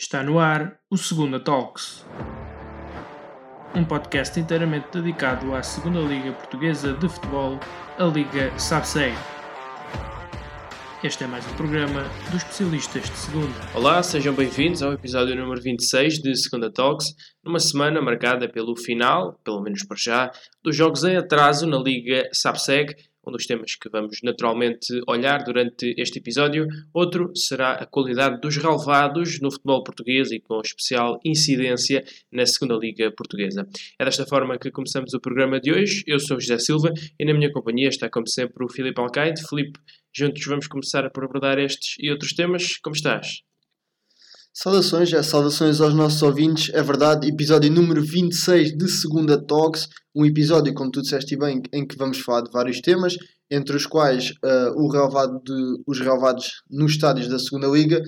Está no ar o Segunda Talks, um podcast inteiramente dedicado à Segunda Liga Portuguesa de Futebol, a Liga SABSEG. Este é mais um programa dos especialistas de segunda. Olá, sejam bem-vindos ao episódio número 26 de Segunda Talks, numa semana marcada pelo final, pelo menos para já, dos jogos em atraso na Liga SABSEG, um dos temas que vamos naturalmente olhar durante este episódio. Outro será a qualidade dos relevados no futebol português e com especial incidência na segunda Liga Portuguesa. É desta forma que começamos o programa de hoje. Eu sou José Silva e na minha companhia está, como sempre, o Filipe Alcaide. Filipe, juntos vamos começar por abordar estes e outros temas. Como estás? Saudações, é, saudações aos nossos ouvintes. É verdade, episódio número 26 de Segunda Talks, um episódio, como tu disseste bem, em que vamos falar de vários temas, entre os quais uh, o relevado de, os relevados nos estádios da Segunda Liga,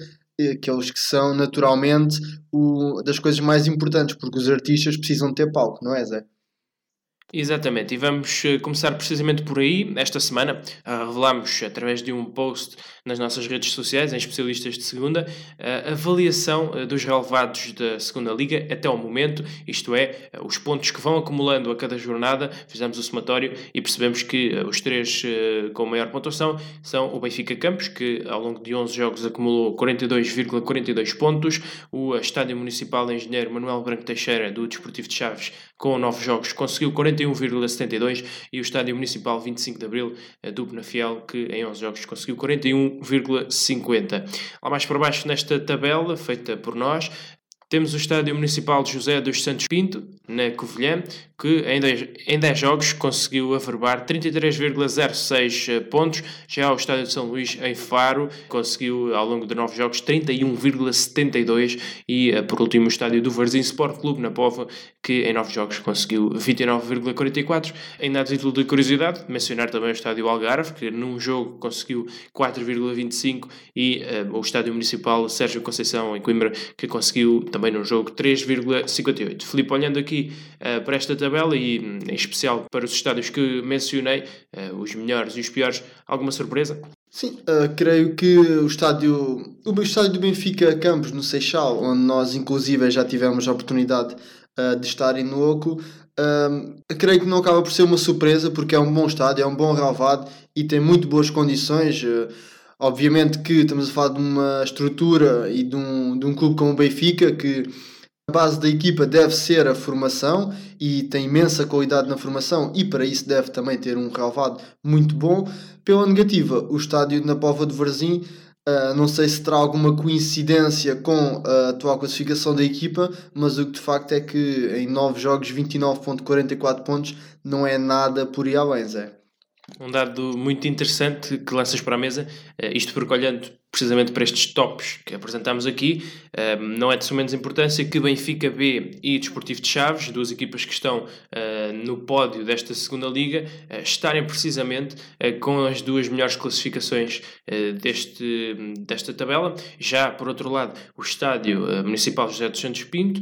aqueles que são naturalmente o, das coisas mais importantes, porque os artistas precisam ter palco, não é, Zé? Exatamente, e vamos eh, começar precisamente por aí. Esta semana uh, revelamos, através de um post nas nossas redes sociais, em especialistas de segunda, a avaliação dos relevados da segunda liga até ao momento, isto é, os pontos que vão acumulando a cada jornada. Fizemos o somatório e percebemos que os três com maior pontuação são o Benfica Campos, que ao longo de 11 jogos acumulou 42,42 ,42 pontos, o Estádio Municipal Engenheiro Manuel Branco Teixeira, do Desportivo de Chaves, com 9 jogos, conseguiu 40 41,72 e o Estádio Municipal 25 de Abril do Penafiel, que em 11 jogos conseguiu 41,50. Lá mais para baixo nesta tabela, feita por nós, temos o Estádio Municipal de José dos Santos Pinto, na Covilhã, que em 10, em 10 jogos conseguiu averbar 33,06 eh, pontos. Já o Estádio de São Luís, em Faro, conseguiu ao longo de 9 jogos 31,72 e eh, por último o Estádio do Varzim Sport Clube, na Pova, que em 9 jogos conseguiu 29,44. Ainda a título de curiosidade, mencionar também o Estádio Algarve, que num jogo conseguiu 4,25 e uh, o Estádio Municipal Sérgio Conceição, em Coimbra, que conseguiu também num jogo 3,58. Filipe, olhando aqui uh, para esta tabela e em especial para os estádios que mencionei, uh, os melhores e os piores, alguma surpresa? Sim, uh, creio que o estádio, o estádio do Benfica Campos, no Seixal, onde nós inclusive já tivemos a oportunidade uh, de estar em Nuoco, uh, creio que não acaba por ser uma surpresa porque é um bom estádio, é um bom relvado e tem muito boas condições. obviamente que estamos a falar de uma estrutura e de um, de um clube como o Benfica que a base da equipa deve ser a formação e tem imensa qualidade na formação e para isso deve também ter um relevado muito bom. Pela negativa, o estádio na Pova de Varzim, uh, não sei se terá alguma coincidência com a atual classificação da equipa, mas o que de facto é que em 9 jogos 29.44 pontos não é nada por aí além, Zé. Um dado muito interessante que lanças para a mesa, uh, isto porque olhando precisamente para estes tops que apresentamos aqui, não é de menos importância que Benfica B e Desportivo de Chaves, duas equipas que estão uh, no pódio desta segunda liga, uh, estarem precisamente uh, com as duas melhores classificações deste, desta tabela. Já, por outro lado, o Estádio Municipal José dos Santos Pinto,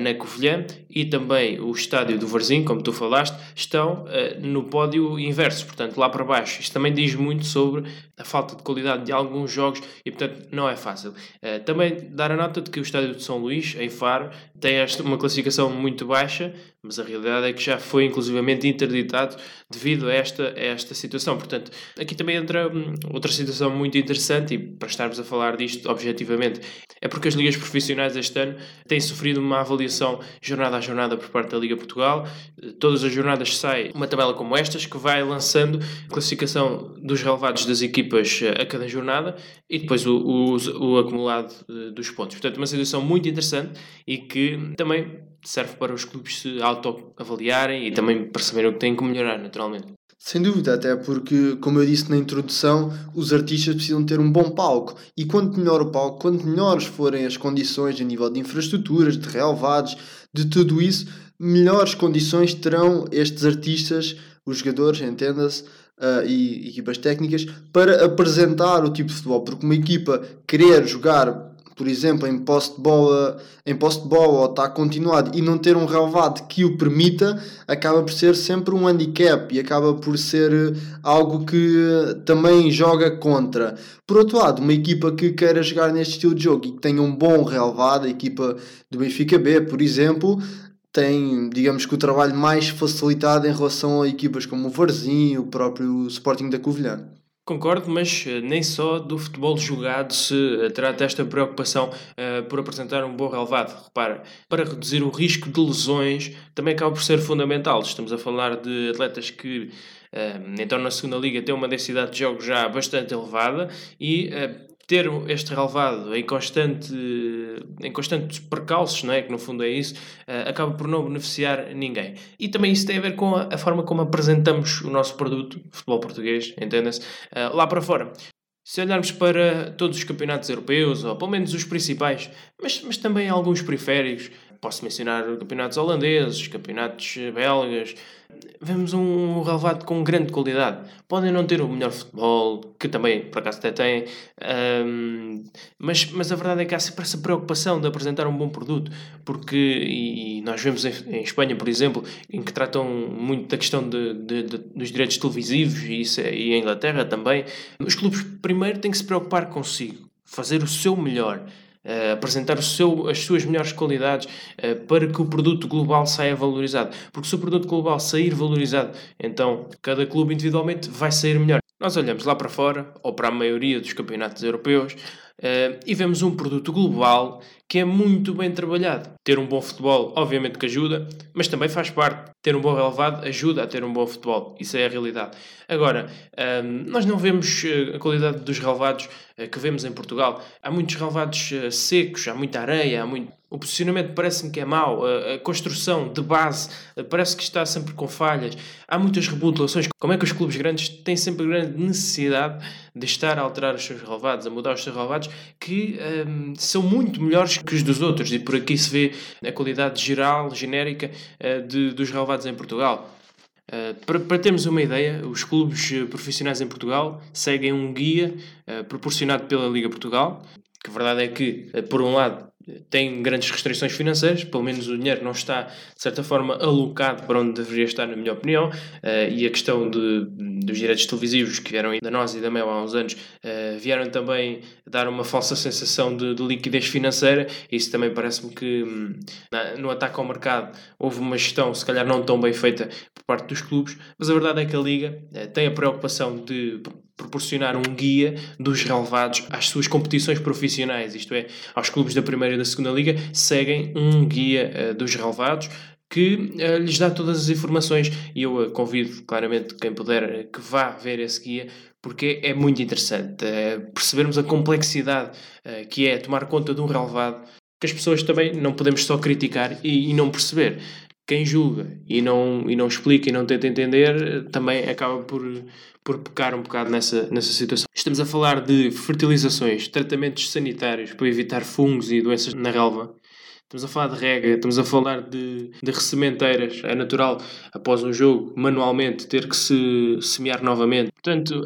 na Covilhã, e também o Estádio do Varzim, como tu falaste, estão no pódio inverso, portanto, lá para baixo. Isto também diz muito sobre a falta de qualidade de alguns jogos e, portanto, não é fácil. Uh, também dar a nota de que o estádio de São Luís, em Faro, tem esta, uma classificação muito baixa, mas a realidade é que já foi inclusivamente interditado devido a esta, a esta situação. Portanto, aqui também entra hum, outra situação muito interessante, e para estarmos a falar disto objetivamente, é porque as ligas profissionais este ano têm sofrido uma avaliação jornada a jornada por parte da Liga Portugal. Todas as jornadas sai uma tabela como estas, que vai lançando a classificação dos relevados das equipas a cada jornada e depois o, o, o acumulado eh, dos pontos. Portanto, uma situação muito interessante e que também serve para os clubes se autoavaliarem e também perceberem o que têm que melhorar, naturalmente. Sem dúvida, até porque, como eu disse na introdução, os artistas precisam ter um bom palco. E quanto melhor o palco, quanto melhores forem as condições a nível de infraestruturas, de relevados, de tudo isso, melhores condições terão estes artistas, os jogadores, entenda-se, uh, e equipas técnicas, para apresentar o tipo de futebol. Porque uma equipa querer jogar por exemplo, em posse de bola, em posse de bola ou está continuado e não ter um relevado que o permita, acaba por ser sempre um handicap e acaba por ser eh, algo que também joga contra. Por outro lado, uma equipa que queira jogar neste estilo de jogo e que tenha um bom relevado, a equipa do Benfica B, por exemplo, tem, digamos que, o trabalho mais facilitado em relação a equipas como o Varzim, o próprio Sporting da Covilhã. Concordo, mas uh, nem só do futebol jogado se uh, trata esta preocupação uh, por apresentar um bom relevado. Repara, para reduzir o risco de lesões também acaba por ser fundamental. Estamos a falar de atletas que então na segunda liga têm uma densidade de jogos já bastante elevada e ter este relevado em constante em constantes percalços, não é? que no fundo é isso, uh, acaba por não beneficiar ninguém. E também isso tem a ver com a, forma como apresentamos o nosso produto, futebol português, entenda-se, uh, lá para fora. Se olharmos para todos os campeonatos europeus, ou pelo menos os principais, mas, mas também alguns periféricos, posso mencionar campeonatos holandeses, campeonatos belgas, vemos um relevado com grande qualidade. Podem não ter o melhor futebol, que também por acaso até têm, um, mas, mas a verdade é que há sempre essa preocupação de apresentar um bom produto, porque e nós vemos em, em Espanha, por exemplo, em que tratam muito da questão de, de, de, dos direitos televisivos e, isso, é, e em Inglaterra também, os clubes primeiro têm que se preocupar consigo, fazer o seu melhor. Uh, apresentar seu, as suas melhores qualidades uh, para que o produto global saia valorizado. Porque se o produto global sair valorizado, então cada clube individualmente vai sair melhor. Nós olhamos lá para fora, ou para a maioria dos campeonatos europeus, uh, e vemos um produto global que é muito bem trabalhado. Ter um bom futebol, obviamente que ajuda, mas também faz parte. Ter um bom relevado ajuda a ter um bom futebol. Isso é a realidade. Agora, um, nós não vemos eh, a qualidade dos relevados uh, que vemos em Portugal. Há muitos relevados uh, secos, há muita areia, há muito... o posicionamento parece-me que é mau, a, construção de base uh, parece que está sempre com falhas. Há muitas remodelações. Como é que os clubes grandes têm sempre grande necessidade de estar a alterar os seus relevados, a mudar os seus relevados, que um, são muito melhores que os dos outros, e por aqui se vê a qualidade geral, genérica, uh, de, dos relevados em Portugal. Uh, para, para, termos uma ideia, os clubes eh, profissionais em Portugal seguem um guia uh, proporcionado pela Liga Portugal, que a verdade é que, por um lado, tem grandes restrições financeiras, pelo menos o dinheiro não está, de certa forma, alocado para onde deveria estar, na minha opinião, uh, e a questão de, dos direitos televisivos que vieram da nós e da MEL há uns anos, uh, vieram também dar uma falsa sensação de, de liquidez financeira, isso também parece-me que hum, na, no ataque ao mercado houve uma gestão, se calhar não tão bem feita por parte dos clubes, mas a verdade é que a Liga uh, tem a preocupação de proporcionar um guia dos relevados às suas competições profissionais, isto é, aos clubes da primeira e da segunda liga, seguem um guia uh, dos relevados que uh, lhes dá todas as informações. E eu uh, convido claramente quem puder que vá ver esse guia porque é muito interessante percebermos a complexidade que é tomar conta de um relevado que as pessoas também não podemos só criticar e, e não perceber quem julga e não, e não explica e não tenta entender também acaba por, por pecar um bocado nessa, nessa situação. Estamos a falar de fertilizações, tratamentos sanitários para evitar fungos e doenças na relva. Estamos a falar de rega, estamos a falar de, de ressementeiras. É natural, após um jogo, manualmente ter que se semear novamente. Portanto,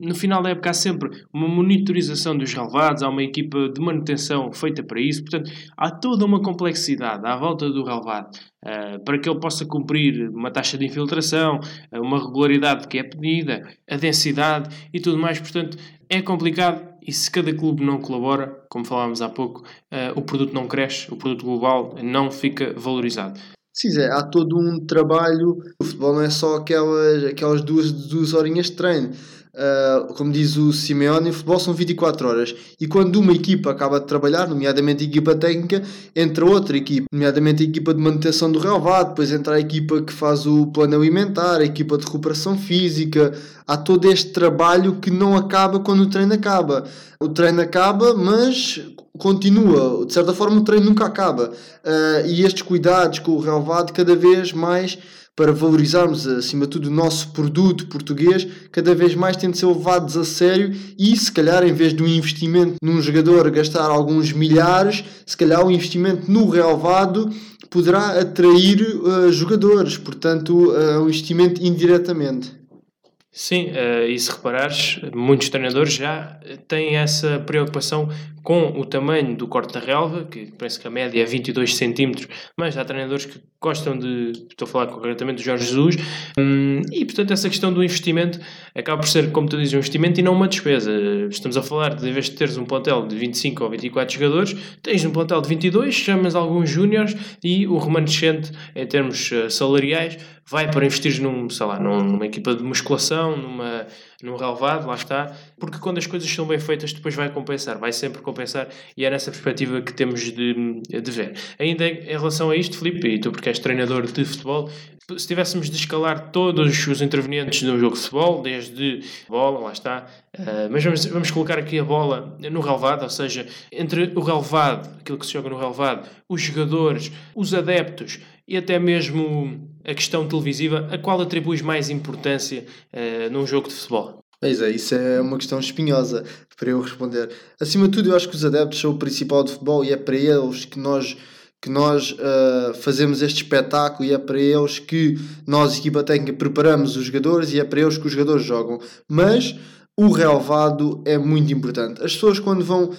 no final da época há sempre uma monitorização dos relevados, há uma equipa de manutenção feita para isso. Portanto, há toda uma complexidade à volta do relevado. Uh, para que ele possa cumprir uma taxa de infiltração, uma regularidade que é pedida, a densidade e tudo mais. Portanto, é complicado e se cada clube não colabora, como falávamos há pouco, uh, o produto não cresce, o produto global não fica valorizado. Sim, Zé, há todo um trabalho. O futebol não é só aquelas, aquelas duas, duas horinhas de treino. Uh, como diz o Simeone, o futebol são 24 horas. E quando uma equipa acaba de trabalhar, nomeadamente a equipa técnica, entra outra equipa, nomeadamente a equipa de manutenção do relevado, depois entra a equipa que faz o plano alimentar, a equipa de recuperação física. Há todo este trabalho que não acaba quando o treino acaba. O treino acaba, mas continua. De certa forma, o treino nunca acaba. Uh, e estes cuidados com o relevado cada vez mais para valorizarmos acima de tudo o nosso produto português, cada vez mais tem de ser levados a sério e se calhar em vez de um investimento num jogador gastar alguns milhares, se calhar o um investimento no relevado poderá atrair uh, jogadores, portanto uh, um investimento indiretamente. Sim, uh, e se reparares, muitos treinadores já têm essa preocupação com o tamanho do corte da relva, que parece que a média é 22 cm, mas há treinadores que gostam de, estou a falar concretamente do Jorge Jesus, hum, e portanto essa questão do investimento acaba por ser, como tu dizes, um investimento e não uma despesa. Estamos a falar de, em vez de teres um plantel de 25 ou 24 jogadores, tens um plantel de 22, chamas alguns júniores e o remanescente, em termos uh, salariais, vai para investir num, sei lá, numa equipa de musculação, numa, num relevado, lá está, porque quando as coisas são bem feitas depois vai compensar, vai sempre compensar e é nessa perspectiva que temos de, de ver. Ainda em relação a isto, Filipe, e tu porque és treinador de futebol, se tivéssemos de escalar todos os intervenientes de um jogo de futebol, desde bola, lá está, uh, mas vamos, vamos colocar aqui a bola no relevado, ou seja, entre o relevado, aquilo que se joga no relevado, os jogadores, os adeptos e até mesmo a questão televisiva, a qual atribuis mais importância uh, num jogo de futebol? Pois é, isso é uma questão espinhosa para eu responder. Acima de tudo, eu acho que os adeptos são o principal de futebol e é para eles que nós que nós uh, fazemos este espetáculo e é para eles que nós, equipa técnica, preparamos os jogadores e é para eles que os jogadores jogam. Mas o relevado é muito importante. As pessoas, quando vão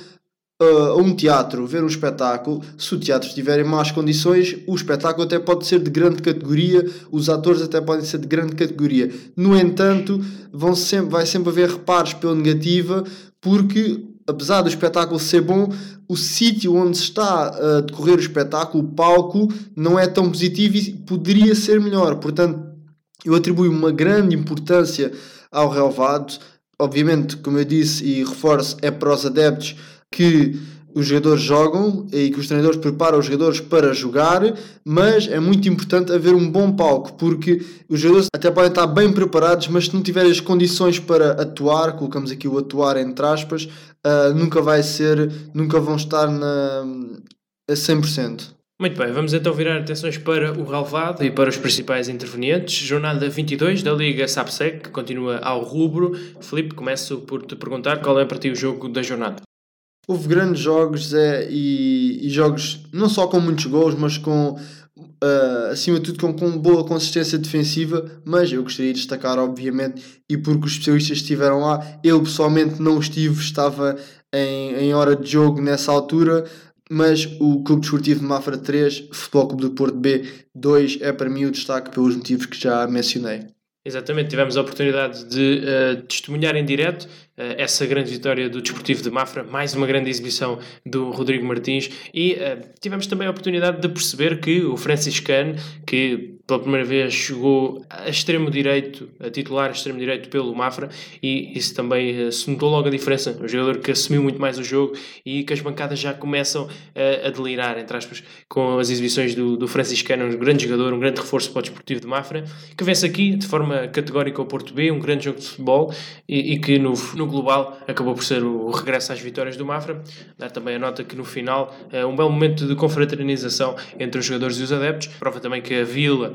a um teatro ver um espetáculo, se o teatro estiver em más condições, o espetáculo até pode ser de grande categoria, os atores até podem ser de grande categoria. No entanto, vão sempre, vai sempre haver reparos pela negativa, porque apesar do espetáculo ser bom, o sítio onde está a decorrer o espetáculo, o palco, não é tão positivo e poderia ser melhor. Portanto, eu atribuo uma grande importância ao relevado. Obviamente, como eu disse e reforço, é para os adeptos que os jogadores jogam e que os treinadores preparam os jogadores para jogar, mas é muito importante haver um bom palco, porque os jogadores até podem estar bem preparados, mas se não tiverem as condições para atuar, colocamos aqui o atuar entre aspas, uh, nunca vai ser, nunca vão estar na, a 100%. Muito bem, vamos então virar atenções para o relevado e para os principais intervenientes. Jornada 22 da Liga SAPSEC, que continua ao rubro. Felipe, começo por te perguntar qual é para ti o jogo da jornada. Houve grandes jogos é, e, e, jogos não só com muitos gols, mas com uh, acima de tudo com, com boa consistência defensiva. Mas eu gostaria de destacar, obviamente, e porque os especialistas estiveram lá, eu pessoalmente não estive, estava em, em hora de jogo nessa altura. Mas o Clube Desportivo de Mafra 3, Futebol Clube do Porto B 2 é para mim o destaque pelos motivos que já mencionei. Exatamente, tivemos a oportunidade de uh, testemunhar em direto uh, essa grande vitória do Desportivo de Mafra, mais uma grande exibição do Rodrigo Martins e uh, tivemos também a oportunidade de perceber que o franciscano, que pela primeira vez jogou a extremo direito, a titular a extremo direito pelo Mafra e isso também uh, se notou logo a diferença. Um jogador que assumiu muito mais o jogo e que as bancadas já começam uh, a delirar, entre aspas, com as exibições do, do Franciscano, um grande jogador, um grande reforço para o Desportivo de Mafra, que vence aqui de forma categórica o Porto B, um grande jogo de futebol e, e que no, no global acabou por ser o, o, regresso às vitórias do Mafra. Dar também a nota que no final uh, um belo momento de confraternização entre os jogadores e os adeptos, prova também que a Vila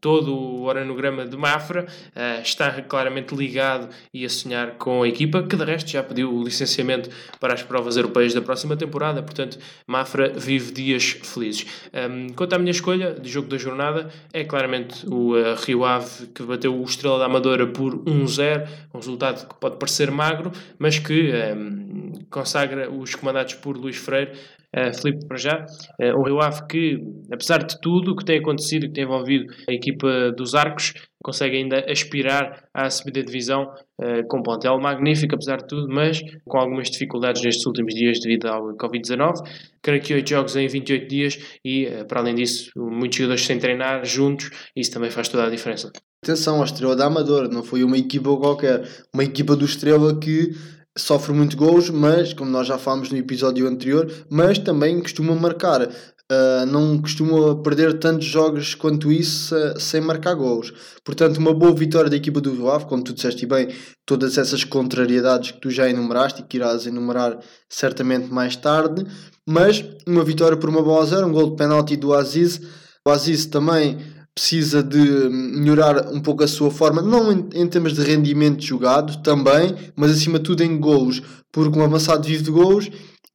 todo o organograma de Mafra uh, está claramente ligado e a sonhar com a equipa, que de resto já pediu o licenciamento para as provas europeias da próxima temporada, portanto Mafra vive dias felizes. Um, quanto à minha escolha de jogo da jornada, é claramente o uh, Rio Ave que bateu o Estrela da Amadora por 1-0, um resultado que pode parecer magro, mas que um, consagra os comandados por Luís Freire uh, Filipe, para já. Uh, o Rio Ave que, apesar de tudo o que tem acontecido e que tem envolvido a equipa dos Arcos, consegue ainda aspirar à subida de divisão uh, com um plantel magnífico, apesar de tudo, mas com algumas dificuldades nestes últimos dias devido ao Covid-19. Creio que 8 jogos em 28 dias e, uh, para além disso, muitos jogadores sem treinar juntos, isso também faz toda a diferença. Atenção, a Estrela da Amadora não foi uma equipa qualquer, uma equipa do Estrela que sofre muito gols, mas, como nós já falámos no episódio anterior, mas também costuma marcar. Uh, não costuma perder tantos jogos quanto isso uh, sem marcar gols. Portanto, uma boa vitória da equipa do Rio Ave, como tu disseste bem, todas essas contrariedades que tu já enumeraste e que irás enumerar certamente mais tarde, mas uma vitória por uma bola a zero, um gol de penalti do Aziz. O Aziz também precisa de melhorar um pouco a sua forma, não em, em termos de rendimento jogado também, mas acima de tudo em golos, porque um avançado vive de golos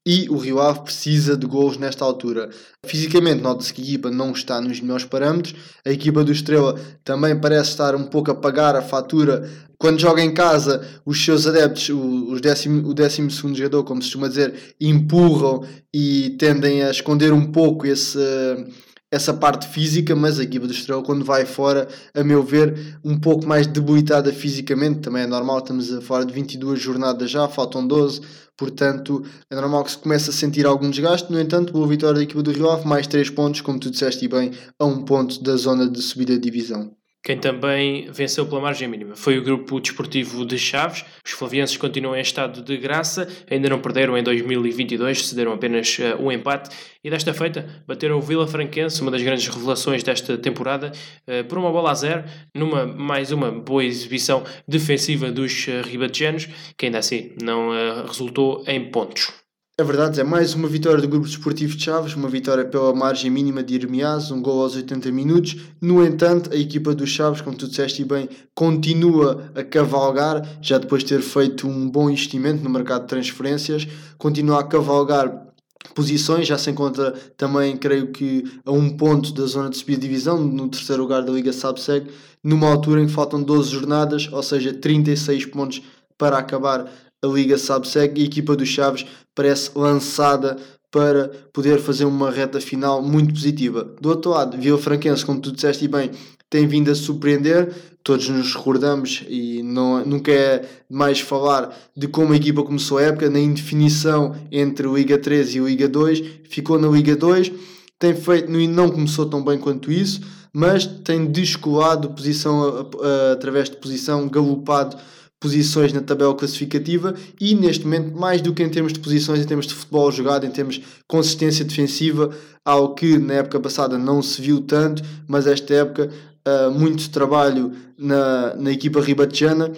e o Rio Ave precisa de gols nesta altura. Fisicamente, nota-se que a equipa não está nos melhores parâmetros. A equipa do Estrela também parece estar um pouco a pagar a fatura. Quando joga em casa, os seus adeptos, o, décimo, o décimo segundo jogador, como se costuma dizer, empurram e tendem a esconder um pouco esse essa parte física, mas a equipa do Estrela, quando vai fora, a meu ver, um pouco mais debilitada fisicamente, também é normal, estamos a fora de 22 jornadas já, faltam 12, portanto é normal que se comece a sentir algum desgaste. No entanto, boa vitória da equipa do Rio Ave, mais 3 pontos, como tu disseste bem, a um ponto da zona de subida de divisão. Quem também venceu pela margem mínima foi o grupo desportivo de Chaves. Os flavienses continuam em estado de graça, ainda não perderam em 2022, cederam apenas uh, um empate e desta feita bateram o Vila Franquense, uma das grandes revelações desta temporada, uh, por uma bola a zero, numa mais uma boa exibição defensiva dos uh, ribatejanos, que ainda assim não resultou em pontos. É verdade, é mais uma vitória do Grupo Desportivo de Chaves, uma vitória pela margem mínima de Irmiás, um gol aos 80 minutos. No entanto, a equipa dos Chaves, como tu disseste bem, continua a cavalgar, já depois de ter feito um bom investimento no mercado de transferências, continua a cavalgar posições, já se encontra também, creio que, a um ponto da zona de subida divisão, no terceiro lugar da Liga Sabseg, numa altura em que faltam 12 jornadas, ou seja, 36 pontos para acabar a Liga Sabseg e a equipa dos Chaves parece lançada para poder fazer uma reta final muito positiva. Do outro lado, Vila Franquense, como tu disseste bem, tem vindo a surpreender. Todos nos recordamos e não, nunca é mais falar de como a equipa começou a época, na indefinição entre Liga 3 e Liga 2. Ficou na Liga 2, tem feito, não começou tão bem quanto isso, mas tem descolado posição a, a, através de posição, galopado posições na tabela classificativa e neste momento, mais do que em termos de posições, em termos de futebol jogado, em termos de consistência defensiva, algo que na época passada não se viu tanto, mas esta época uh, muito trabalho na, na equipa ribatejana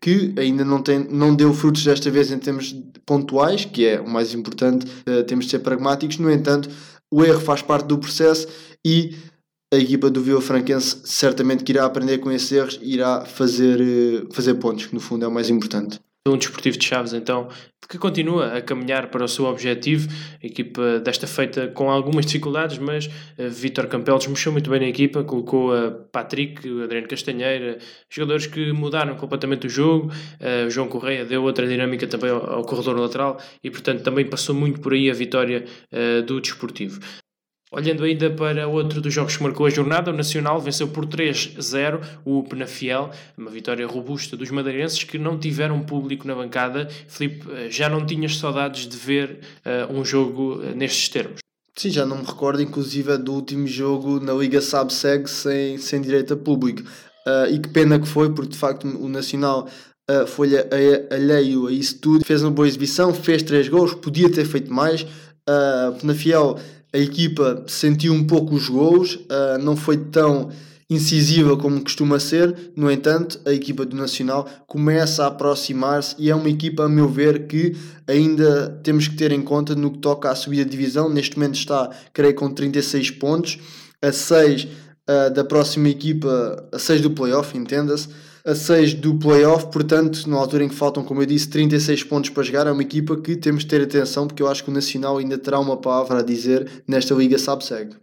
que ainda não, tem, não deu frutos desta vez em termos pontuais, que é o mais importante, uh, temos de ser pragmáticos, no entanto, o erro faz parte do processo e a equipa do Vila Franquense certamente que irá aprender com esses erros e irá fazer, eh, fazer pontos, que no fundo é o mais importante. Um desportivo de Chaves, então, que continua a caminhar para o seu objetivo. A equipa desta feita com algumas dificuldades, mas uh, Vítor Campelos mexeu muito bem na equipa, colocou a Patrick, o Adriano Castanheira, jogadores que mudaram completamente o jogo. Uh, o João Correia deu outra dinâmica também ao, corredor lateral e, portanto, também passou muito por aí a vitória do desportivo. Olhando ainda para outro dos jogos que marcou a jornada, o Nacional venceu por 3-0 o Penafiel, uma vitória robusta dos madeirenses que não tiveram público na bancada. Filipe, eh, já não tinhas saudades de ver uh, um jogo uh, nestes termos? Sim, já não me recordo, inclusive, do último jogo na Liga Sabseg sem, sem direito a público. Uh, e que pena que foi, porque de facto o Nacional uh, foi alheio a isso tudo. Fez uma boa exibição, fez três gols, podia ter feito mais. Uh, Penafiel a equipa sentiu um pouco os gols, uh, não foi tão incisiva como costuma ser, no entanto, a equipa do Nacional começa a aproximar-se e é uma equipa, a meu ver, que ainda temos que ter em conta no que toca à subida de divisão. Neste momento está, creio, com 36 pontos, a 6 uh, ah, da próxima equipa, a 6 do playoff, entenda-se a 6 do playoff, portanto, na altura em que faltam, como eu disse, 36 pontos para jogar, é uma equipa que temos de ter atenção, porque eu acho que o Nacional ainda terá uma palavra a dizer nesta Liga Sabseg.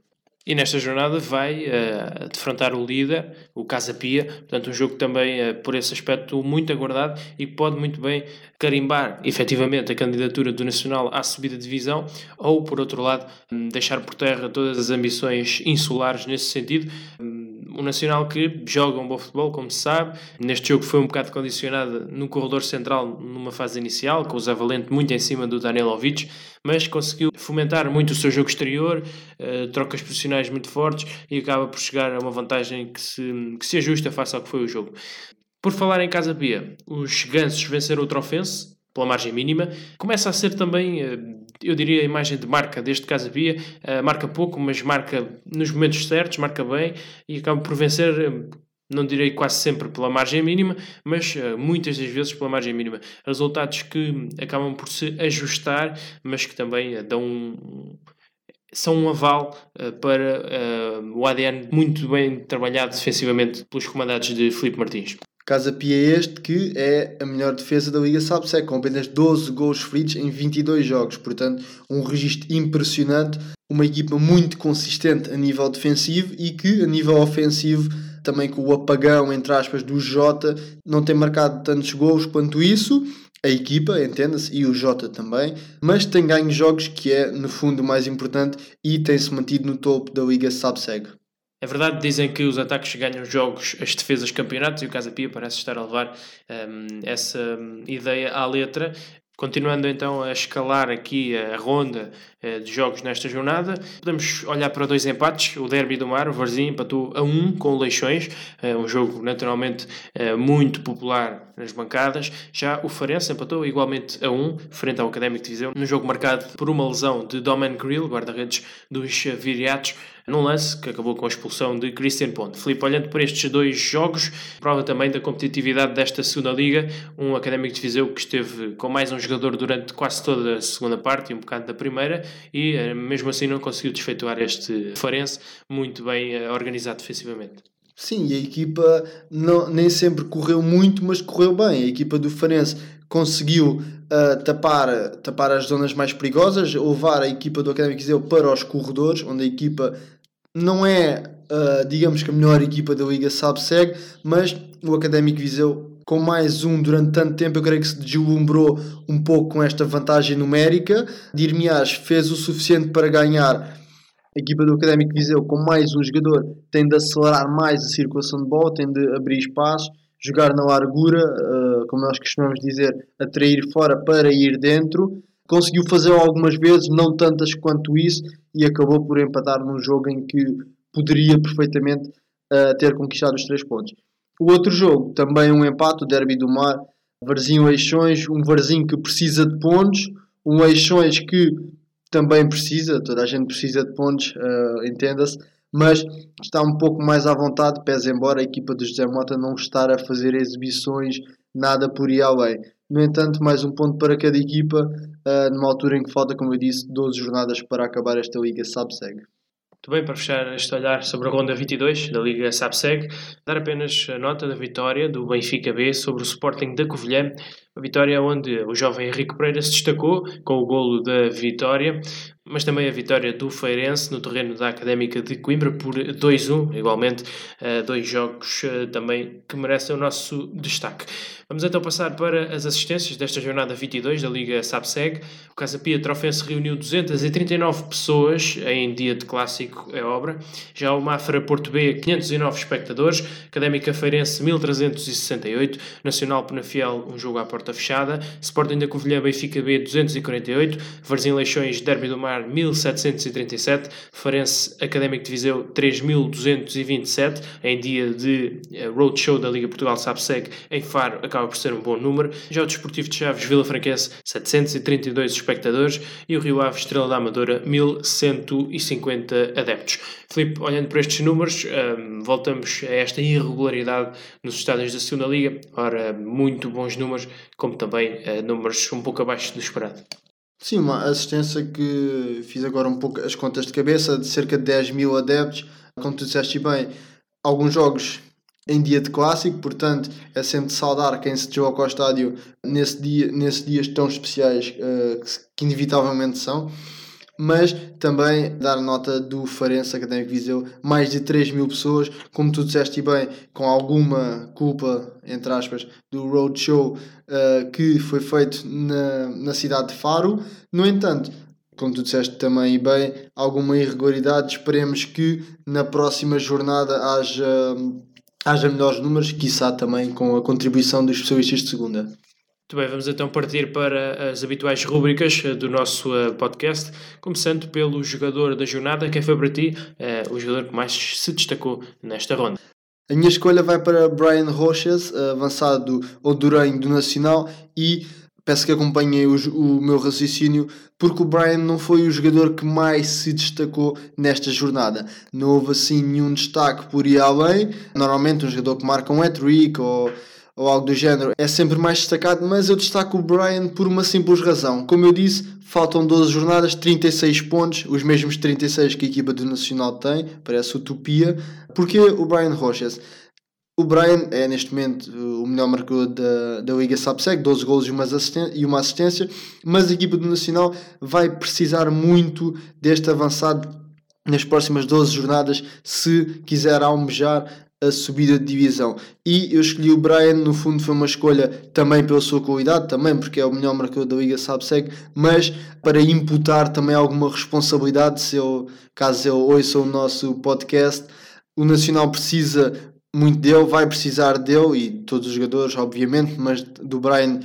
E nesta jornada vai uh, defrontar o líder, o Casa Pia, portanto um jogo também uh, por esse aspecto muito aguardado e que pode muito bem carimbar efetivamente a candidatura do Nacional à subida de divisão ou, por outro lado, um, deixar por terra todas as ambições insulares nesse sentido. Um, o Nacional que joga um bom futebol, como se sabe. Neste jogo foi um bocado condicionado no corredor central numa fase inicial, com o Zé Valente muito em cima do Danilovic, mas conseguiu fomentar muito o seu jogo exterior, uh, trocas posicionais muito fortes e acaba por chegar a uma vantagem que se, que se ajusta face ao que foi o jogo. Por falar em Casa Pia, os gansos venceram o Trofense pela margem mínima. Começa a ser também, eh, eu diria, a imagem de marca deste Casa Pia. Eh, marca pouco, mas marca nos momentos certos, marca bem e acaba por vencer, eh, não direi quase sempre pela margem mínima, mas muitas das vezes pela margem mínima. Resultados que acabam por se ajustar, mas que também dão um, são um aval uh, para uh, o ADN muito bem trabalhado defensivamente pelos comandados de Felipe Martins. Casa Pia é este que é a melhor defesa da Liga Sabsec, com apenas 12 gols feridos em 22 jogos. Portanto, um registro impressionante. Uma equipa muito consistente a nível defensivo e que, a nível ofensivo, também com o apagão, entre aspas, do Jota, não tem marcado tantos gols quanto isso. A equipa, entenda-se, e o Jota também, mas tem ganho jogos que é, no fundo, o mais importante e tem-se mantido no topo da Liga Sabseg. É verdade, dizem que os ataques ganham jogos, as defesas campeonatos, e o Casa Pia parece estar a levar um, essa um, ideia à letra. Continuando então a escalar aqui a ronda de jogos nesta jornada, podemos olhar para dois empates. O Derby do Mar, o Varzim empatou a 1 um com o Leixões, uh, um jogo naturalmente uh, muito popular nas bancadas. Já o Farense empatou igualmente a 1 um, frente ao Académico de Viseu, num jogo marcado por uma lesão de Domen Grill, guarda-redes dos Viriatos, num lance que acabou com a expulsão de Christian Ponte. Filipe, olhando para estes dois jogos, prova também da competitividade desta segunda liga, um Académico de Viseu que esteve com mais um jogador durante quase toda a segunda parte e um bocado da primeira, e eh, mesmo assim não conseguiu desfeituar este Farense muito bem eh, organizado defensivamente. Sim, e a equipa não, nem sempre correu muito, mas correu bem. A equipa do Farense conseguiu uh, tapar, tapar as zonas mais perigosas, levar a equipa do Académico Viseu para os corredores, onde a equipa não é, uh, digamos que a melhor equipa da Liga sabe-segue, mas o Académico Viseu, com mais um durante tanto tempo, eu creio que se deslumbrou um pouco com esta vantagem numérica. Dir-me-ás fez o suficiente para ganhar. A equipa do Académico Viseu, com mais um jogador, tem de acelerar mais a circulação de bola, tem de abrir espaço jogar na largura, uh, como nós costumamos dizer, atrair fora para ir dentro. Conseguiu fazer algumas vezes, não tantas quanto isso, e acabou por empatar num jogo em que poderia perfeitamente uh, ter conquistado os três pontos. O outro jogo, também um empate, o Derby do Mar, Varzinho Eixões, um Varzinho que precisa de pontos, um Eixões que também precisa, toda a gente precisa de pontos, uh, entenda-se, mas está um pouco mais à vontade, pese embora a equipa do José Mota não estar a fazer exibições nada por ir além. No entanto, mais um ponto para cada equipa, uh, numa altura em que falta, como eu disse, 12 jornadas para acabar esta Liga Sabseg. Bem, para fechar este olhar sobre a ronda 22 da Liga Sabseg, dar apenas a nota da vitória do Benfica B sobre o Sporting da Covilhã, uma vitória onde o jovem Henrique Pereira se destacou com o golo da vitória, mas também a vitória do Feirense no terreno da Académica de Coimbra por 2-1, igualmente dois jogos eh, também que merecem o nosso destaque. Vamos então passar para as assistências desta jornada 22 da Liga SAPSEG. O Casa Pia Trofense reuniu 239 pessoas em dia de clássico é obra. Já o Mafra Porto B, 509 espectadores. Académica Feirense, 1368. Nacional Penafiel, um jogo à porta fechada. Sporting da Covilhã Benfica B, 248. Varzim Leixões, Derby do Mar, 1737. Farense Académico de Viseu, 3227. Em dia de eh, roadshow da Liga Portugal SAPSEG em Faro, acaba por ser um bom número. Já o Desportivo de Chaves Vila Franquense, 732 espectadores e o Rio Ave Estrela da Amadora, 1150 adeptos. Filipe, olhando para estes números, um, voltamos a esta irregularidade nos estádios da segunda Liga. Ora, muito bons números, como também uh, números um pouco abaixo do esperado. Sim, uma assistência que fiz agora um pouco as contas de cabeça, de cerca de 10 mil adeptos. Como tu disseste bem, alguns jogos em dia de clássico, portanto é sempre de saudar quem se desloca ao estádio nesse dia, nesses dias tão especiais uh, que, que, inevitavelmente são. Mas também dar nota do Farense Académico Viseu, mais de 3 mil pessoas, como tu disseste bem, com alguma culpa, entre aspas, do roadshow uh, que foi feito na, na cidade de Faro. No entanto, como tu disseste também bem, alguma irregularidade. Esperemos que na próxima jornada haja haja melhores números, quiçá também com a contribuição dos especialistas de segunda. Muito bem, vamos então partir para as habituais rúbricas eh, do nosso eh, podcast, começando pelo jogador da jornada. Quem foi para ti é, o jogador que mais se destacou nesta ronda? A minha escolha vai para Brian Rochas, avançado hondurenho do Nacional e peço que acompanhem o, o, meu raciocínio, porque o Brian não foi o jogador que mais se destacou nesta jornada. Não houve assim nenhum destaque por ir além. Normalmente, um jogador que marca um hat-trick ou, ou algo do género é sempre mais destacado, mas eu destaco o Brian por uma simples razão. Como eu disse, faltam 12 jornadas, 36 pontos, os mesmos 36 que a equipa do Nacional tem, parece utopia. Porque o Brian Rochas? O Brian é neste momento o melhor marcador da, da Liga Subsec, 12 golos e uma, e uma assistência, mas a equipa do Nacional vai precisar muito deste avançado nas próximas 12 jornadas se quiser almejar a subida de divisão. E eu escolhi o Brian, no fundo foi uma escolha também pela sua qualidade, também porque é o melhor marcador da Liga Subseg, mas para imputar também alguma responsabilidade, se eu, caso eu ouça o nosso podcast, o Nacional precisa muito dele, vai precisar dele e todos os jogadores, obviamente, mas do Brian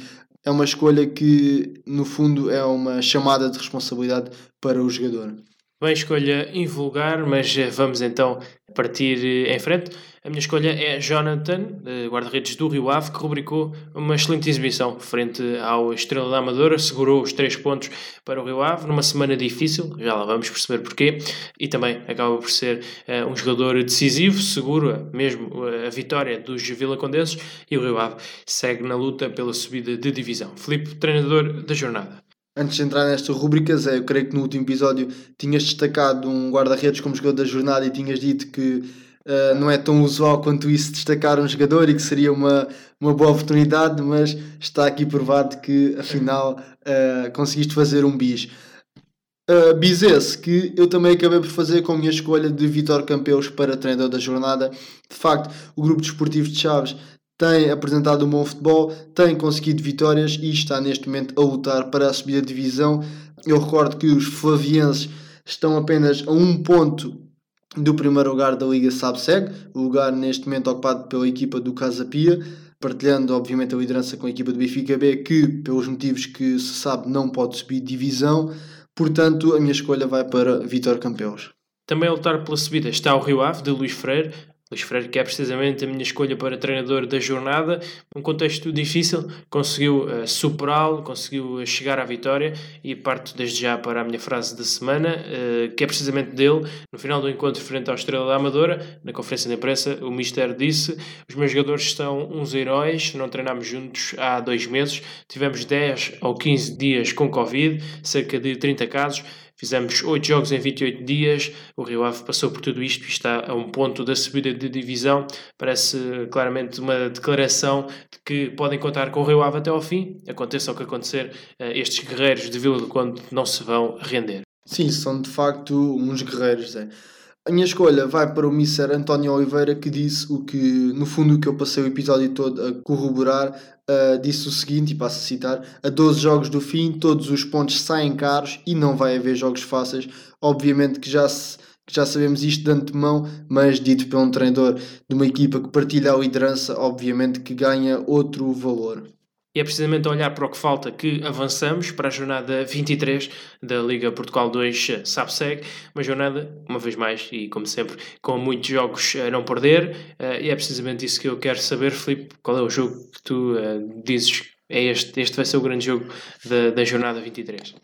é uma escolha que, no fundo, é uma chamada de responsabilidade para o jogador. Bem, escolha invulgar, mas eh, vamos então partir eh, em frente. A minha escolha é Jonathan, guarda-redes do Rio Ave, que rubricou uma excelente exibição frente ao Estrela da Amadora, segurou os três pontos para o Rio Ave numa semana difícil, já lá vamos perceber porquê, e também acaba por ser uh, um jogador decisivo, segura mesmo a vitória dos Vila Condenses, e o Rio Ave segue na luta pela subida de divisão. Felipe, treinador da jornada. Antes de entrar nestas rubricas, eu creio que no último episódio tinhas destacado um guarda-redes como jogador da jornada e tinhas dito que uh, não é tão usual quanto isso destacar um jogador e que seria uma, uma boa oportunidade, mas está aqui provado que afinal uh, conseguiste fazer um bis. Uh, bis esse que eu também acabei por fazer com a minha escolha de Vitor Campeus para treinador da jornada. De facto, o grupo desportivo de Chaves tem apresentado um bom futebol, tem conseguido vitórias e está neste momento a lutar para a subida de divisão. Eu recordo que os flavienses estão apenas a um ponto do primeiro lugar da Liga Sabseg, o lugar neste momento ocupado pela equipa do Casa Pia, partilhando obviamente a liderança com a equipa do Benfica B, que pelos motivos que se sabe não pode subir divisão. Portanto, a minha escolha vai para Vitor Campeões. Também a lutar pela subida está o Rio Ave, de Luís Freire, Luís Freire, que é precisamente a minha escolha para treinador da jornada, num contexto difícil, conseguiu uh, superá-lo, conseguiu eh, chegar à vitória e parto desde já para a minha frase da semana, uh, que é precisamente dele. No final do encontro frente ao Estrela da Amadora, na conferência de imprensa, o Mister disse: Os meus jogadores estão uns heróis, não treinámos juntos há dois meses, tivemos 10 ou 15 dias com Covid, cerca de 30 casos Fizemos 8 jogos em 28 dias. O Rio Ave passou por tudo isto e está a um ponto da subida de divisão. Parece claramente uma declaração de que podem contar com o Rio Ave até ao fim. Aconteça o que acontecer, eh, estes guerreiros de Vila do Conde não se vão render. Sim, são de facto uns guerreiros. É. A minha escolha vai para o Mr. António Oliveira, que disse o que, no fundo, o que eu passei o episódio todo a corroborar, uh, disse o seguinte, e passo a citar, a 12 jogos do fim, todos os pontos saem caros e não vai haver jogos fáceis. Obviamente que já se já sabemos isto de antemão, mas dito por um treinador de uma equipa que partilha a liderança, obviamente que ganha outro valor. E é precisamente a olhar para o que falta que avançamos para a jornada 23 da Liga Portugal 2 eh, SAPSEG. Uma jornada, uma vez mais, e como sempre, com muitos jogos a não perder. Eh, e é precisamente isso que eu quero saber, Filipe. Qual é o jogo que tu uh, dizes é este, este vai ser o grande jogo da, da jornada 23?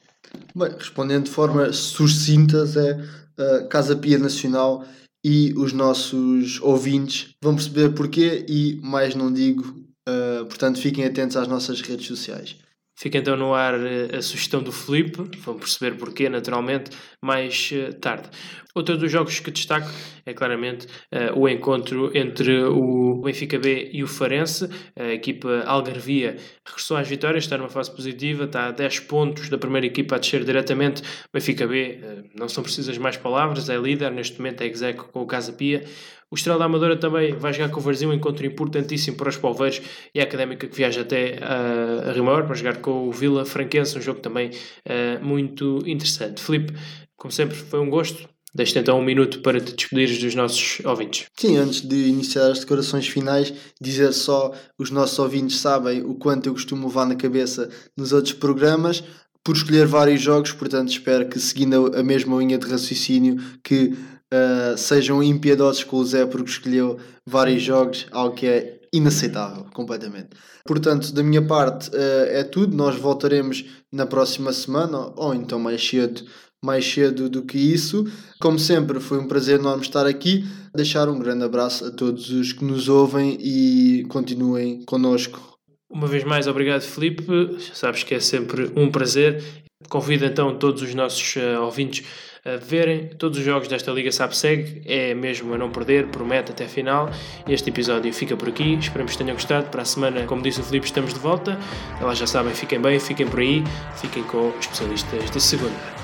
Bem, respondendo de forma sucinta, é uh, Casa Pia Nacional e os nossos ouvintes vão perceber porquê e mais não digo Uh, portanto, fiquem atentos às nossas redes sociais. Fica então no ar eh, a sugestão do Felipe, vão perceber porquê, naturalmente, mais uh, tarde. Outro dos jogos que destaco é claramente uh, o encontro entre o Benfica B e o Farense. A equipa Algarvia regressou às vitórias, está numa fase positiva, está a 10 pontos da primeira equipa a descer diretamente. Benfica B, uh, não são precisas mais palavras, é líder, neste momento é execo com o Casa Pia. O Estrela da Amadora também vai jogar com o Varzim, um encontro importantíssimo para os polveiros e a Académica que viaja até a Rimor para jogar com o Vila Franquense, um jogo também uh, muito interessante. Felipe, como sempre, foi um gosto. Deixo-te então um minuto para te despedires dos nossos ouvintes. Sim, antes de iniciar as declarações finais, dizer só: os nossos ouvintes sabem o quanto eu costumo levar na cabeça nos outros programas por escolher vários jogos, portanto espero que seguindo a mesma linha de raciocínio que uh, sejam impiedosos com o Zé porque escolheu vários jogos, algo que é inaceitável, completamente. Portanto, da minha parte uh, é tudo. Nós voltaremos na próxima semana, ou então mais cedo, mais cedo do que isso. Como sempre, foi um prazer enorme estar aqui. Deixar um grande abraço a todos os que nos ouvem e continuem connosco. Uma vez mais, obrigado, Felipe. Sabes que é sempre um prazer Convido então todos os nossos uh, ouvintes verem todos os jogos desta Liga Sabe Segue. É mesmo a não perder, promete até final. Este episódio fica por aqui. Esperamos que tenham gostado. Para a semana, como disse o Felipe, estamos de volta. Elas já sabem, fiquem bem, fiquem por aí, fiquem com especialistas de segunda.